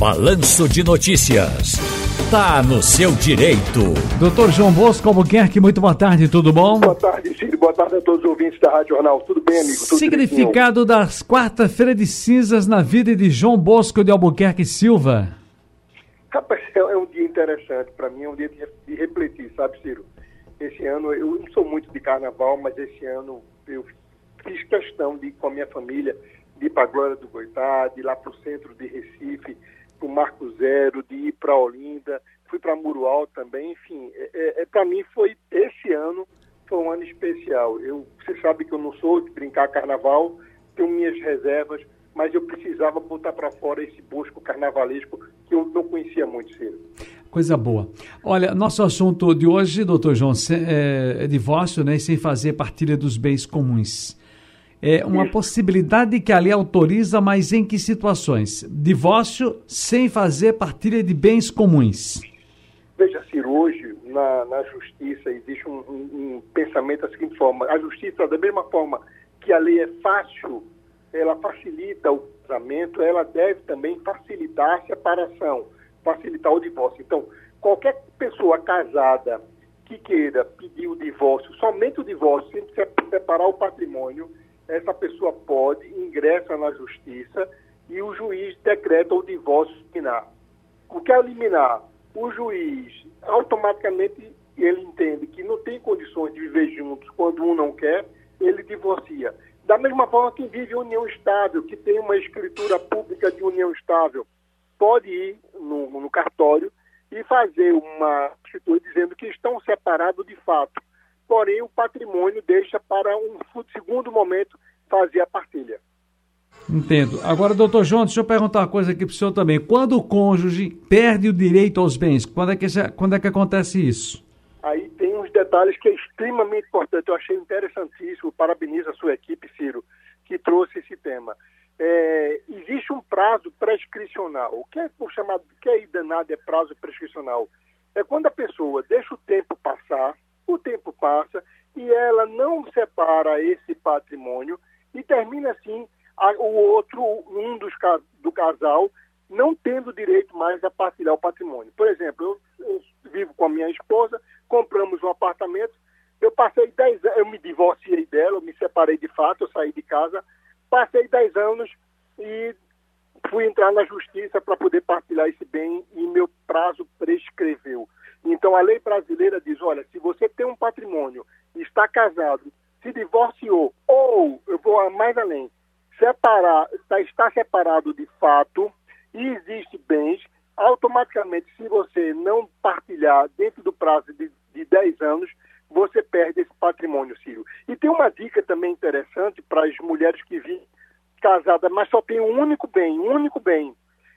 Balanço de Notícias. Tá no seu direito. Doutor João Bosco Albuquerque, muito boa tarde, tudo bom? Boa tarde, Ciro. Boa tarde a todos os ouvintes da Rádio Jornal. Tudo bem, amigo? Tudo Significado direitinho? das quarta-feira de cinzas na vida de João Bosco de Albuquerque Silva. Rapaz, é, é um dia interessante para mim, é um dia de, de refletir, sabe, Ciro? Esse ano, eu não sou muito de carnaval, mas esse ano eu fiz questão de ir com a minha família, de ir para a Glória do Goitá, de ir lá para o centro de Recife, para o Marco Zero, de ir para Olinda, fui para Murual também, enfim, é, é, é para mim foi esse ano foi um ano especial. Eu, você sabe que eu não sou de brincar carnaval, tenho minhas reservas, mas eu precisava botar para fora esse busco carnavalesco que eu não conhecia muito cedo. Coisa boa. Olha, nosso assunto de hoje, doutor João, é, é divórcio, né, sem fazer partilha dos bens comuns. É uma Isso. possibilidade que a lei autoriza, mas em que situações? Divórcio sem fazer partilha de bens comuns. Veja, Ciro, hoje na, na justiça existe um, um, um, pensamento da seguinte forma: a justiça, da mesma forma que a lei é fácil, ela facilita o casamento, ela deve também facilitar a separação, facilitar o divórcio. Então, qualquer pessoa casada que queira pedir o divórcio, somente o divórcio, sem separar o patrimônio, essa pessoa pode, ingressa na justiça e o juiz decreta o divórcio liminar. O que é liminar? O juiz automaticamente ele entende que não tem condições de viver juntos quando um não quer, ele divorcia. Da mesma forma que vive união estável, que tem uma escritura pública de união estável, pode ir no, no cartório e fazer uma escritura dizendo que estão separados de fato porém o patrimônio deixa para um segundo momento fazer a partilha. Entendo. Agora, doutor João, deixa eu perguntar uma coisa aqui para o senhor também. Quando o cônjuge perde o direito aos bens, quando é que, quando é que acontece isso? Aí tem uns detalhes que é extremamente importante. Eu achei interessantíssimo. Parabenizo a sua equipe, Ciro, que trouxe esse tema. É, existe um prazo prescricional. O que é por chamado, o que é danado é prazo prescricional? É quando a pessoa deixa o tempo passar, o tempo passa e ela não separa esse patrimônio e termina assim a, o outro, um dos do casal, não tendo direito mais a partilhar o patrimônio. Por exemplo, eu, eu vivo com a minha esposa, compramos um apartamento, eu passei 10 anos, eu me divorciei dela, eu me separei de fato, eu saí de casa, passei 10 anos e fui entrar na justiça para poder partilhar esse bem e meu prazo prescreveu. Então a lei brasileira diz, olha, se você tem um patrimônio, está casado, se divorciou ou, eu vou mais além, separar, está, está separado de fato e existe bens, automaticamente, se você não partilhar dentro do prazo de, de 10 anos, você perde esse patrimônio, Ciro. E tem uma dica também interessante para as mulheres que vivem casadas, mas só tem um único bem, um único bem.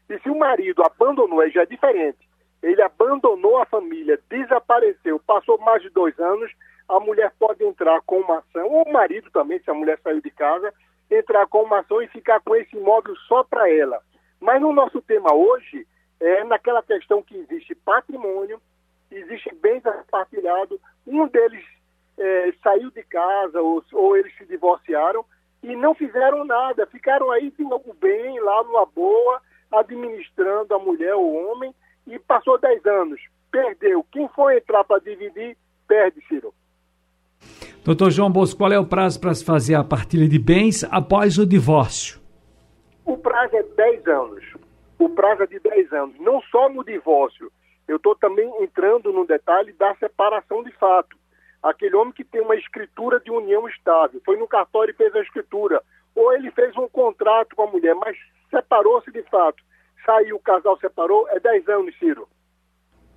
E se o marido abandonou, já é diferente ele abandonou a família, desapareceu, passou mais de dois anos, a mulher pode entrar com uma ação, ou o marido também, se a mulher saiu de casa, entrar com uma ação e ficar com esse imóvel só para ela. Mas no nosso tema hoje, é naquela questão que existe patrimônio, existe bens compartilhados, um deles é, saiu de casa ou, ou eles se divorciaram e não fizeram nada, ficaram aí de novo bem, lá numa boa, administrando a mulher ou o homem, e passou 10 anos, perdeu. Quem for entrar para dividir, perde, Ciro. Doutor João Bosco, qual é o prazo para se fazer a partilha de bens após o divórcio? O prazo é 10 anos. O prazo é de 10 anos. Não só no divórcio. Eu estou também entrando no detalhe da separação de fato. Aquele homem que tem uma escritura de união estável, foi no cartório e fez a escritura, ou ele fez um contrato com a mulher, mas separou-se de fato saiu, o casal separou, é 10 anos, Ciro.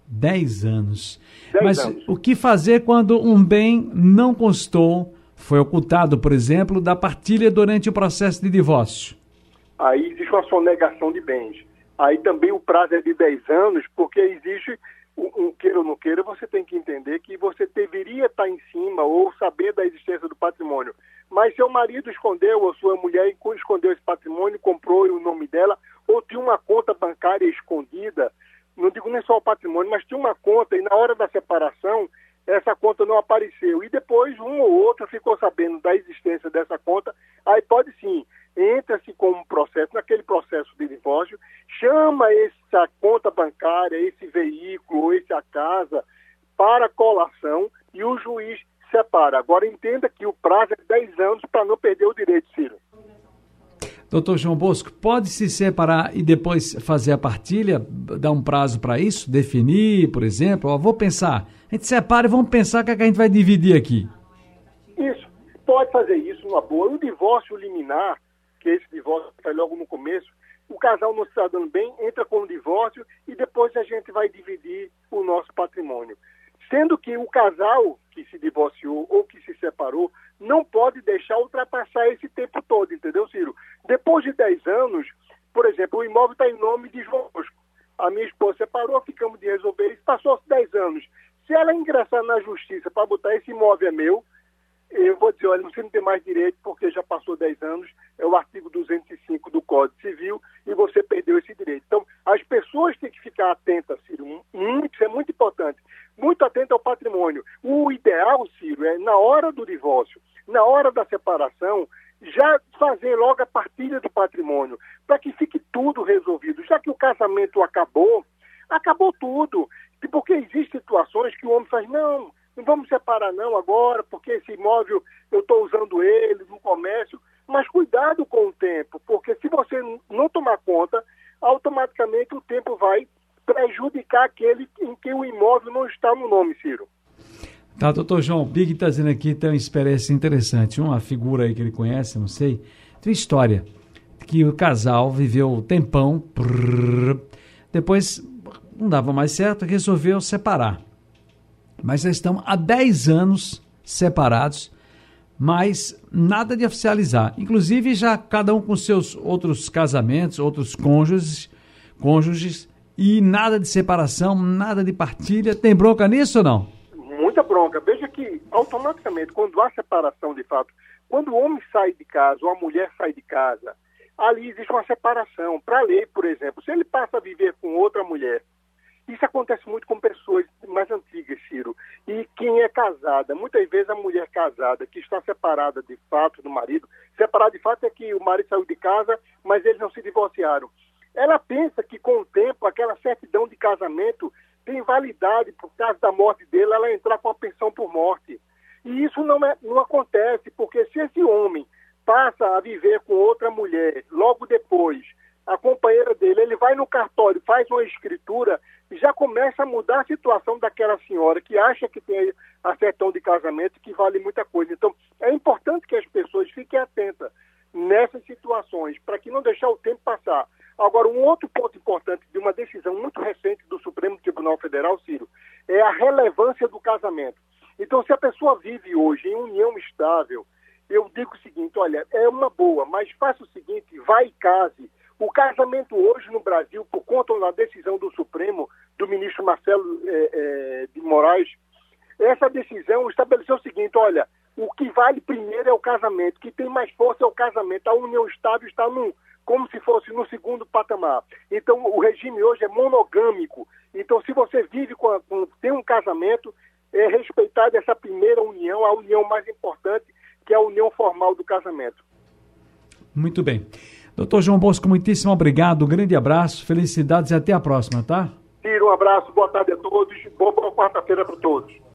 10 anos. Dez Mas anos. o que fazer quando um bem não constou, foi ocultado, por exemplo, da partilha durante o processo de divórcio? Aí existe uma sonegação de bens. Aí também o prazo é de 10 anos, porque existe, um, queira ou não queira, você tem que entender que você deveria estar em cima ou saber da existência do patrimônio. Mas seu marido escondeu, ou sua mulher escondeu esse patrimônio, comprou o nome dela, ou tinha uma conta bancária escondida, não digo nem só o patrimônio, mas tinha uma conta e na hora da separação essa conta não apareceu. E depois um ou outro ficou sabendo da existência dessa conta, aí pode sim, entra-se com um processo, naquele processo de divórcio, chama essa conta bancária, esse veículo, essa casa para colação e o juiz separa. Agora entenda que o prazo é 10 anos para não perder o direito, Ciro. Doutor João Bosco, pode se separar e depois fazer a partilha, dar um prazo para isso, definir, por exemplo? Ó, vou pensar, a gente separa e vamos pensar o que, é que a gente vai dividir aqui. Isso, pode fazer isso numa boa. O divórcio liminar, que esse divórcio está logo no começo, o casal não está dando bem, entra com o divórcio e depois a gente vai dividir o nosso patrimônio. Sendo que o casal que se divorciou ou que se separou não pode deixar ultrapassar esse tempo todo, entendeu, Ciro? Depois de 10 anos, por exemplo, o imóvel está em nome de João Bosco. A minha esposa separou, ficamos de resolver isso, passou-se 10 anos. Se ela ingressar na justiça para botar esse imóvel é meu, eu vou dizer, olha, você não tem mais direito porque já passou 10 anos, é o artigo 205 do Código Civil e você perdeu esse direito. Então, as pessoas têm que ficar atentas, Ciro, muito, isso é muito importante, muito atento ao patrimônio. O ideal, Ciro, é na hora do divórcio, na hora da separação, já fazer logo a partilha do patrimônio, para que fique tudo resolvido. Já que o casamento acabou, acabou tudo. Porque existem situações que o homem faz, não, não vamos separar não agora, porque esse imóvel eu estou usando ele no comércio. Mas cuidado com o tempo, porque se você não tomar conta, automaticamente o tempo vai prejudicar aquele em que o imóvel não está no nome, Ciro. Tá, doutor João Big está dizendo aqui, tem uma experiência interessante. Uma figura aí que ele conhece, não sei, tem uma história que o casal viveu tempão, prrr, depois não dava mais certo, resolveu separar. Mas já estão há 10 anos separados, mas nada de oficializar. Inclusive, já cada um com seus outros casamentos, outros cônjuges, cônjuges, e nada de separação, nada de partilha. Tem bronca nisso ou não? Muita bronca. Veja que, automaticamente, quando há separação de fato, quando o homem sai de casa ou a mulher sai de casa, ali existe uma separação. Para a lei, por exemplo, se ele passa a viver com outra mulher isso acontece muito com pessoas mais antigas, Ciro. E quem é casada, muitas vezes a mulher casada, que está separada de fato do marido, separada de fato é que o marido saiu de casa, mas eles não se divorciaram. Ela pensa que com o tempo, aquela certidão de casamento tem validade por causa da morte dele, ela entrar com a pensão por morte. E isso não, é, não acontece, porque se esse homem passa a viver com outra mulher logo depois, a companheira dele, ele vai no cartório, faz uma escritura, já começa a mudar a situação daquela senhora que acha que tem a de casamento que vale muita coisa. Então, é importante que as pessoas fiquem atentas nessas situações, para que não deixar o tempo passar. Agora, um outro ponto importante de uma decisão muito recente do Supremo Tribunal Federal, Ciro, é a relevância do casamento. Então, se a pessoa vive hoje em união estável, eu digo o seguinte, olha, é uma boa, mas faça o seguinte, vai e case, o casamento hoje no Brasil, por conta da decisão do Supremo, Marcelo é, é, de Moraes, essa decisão estabeleceu o seguinte: olha, o que vale primeiro é o casamento, o que tem mais força é o casamento. A união estável está como se fosse no segundo patamar. Então, o regime hoje é monogâmico. Então, se você vive com, a, com tem um casamento, é respeitada essa primeira união, a união mais importante, que é a união formal do casamento. Muito bem. Doutor João Bosco, muitíssimo obrigado, um grande abraço, felicidades e até a próxima, tá? Tiro, um abraço, boa tarde a todos, boa quarta-feira para todos.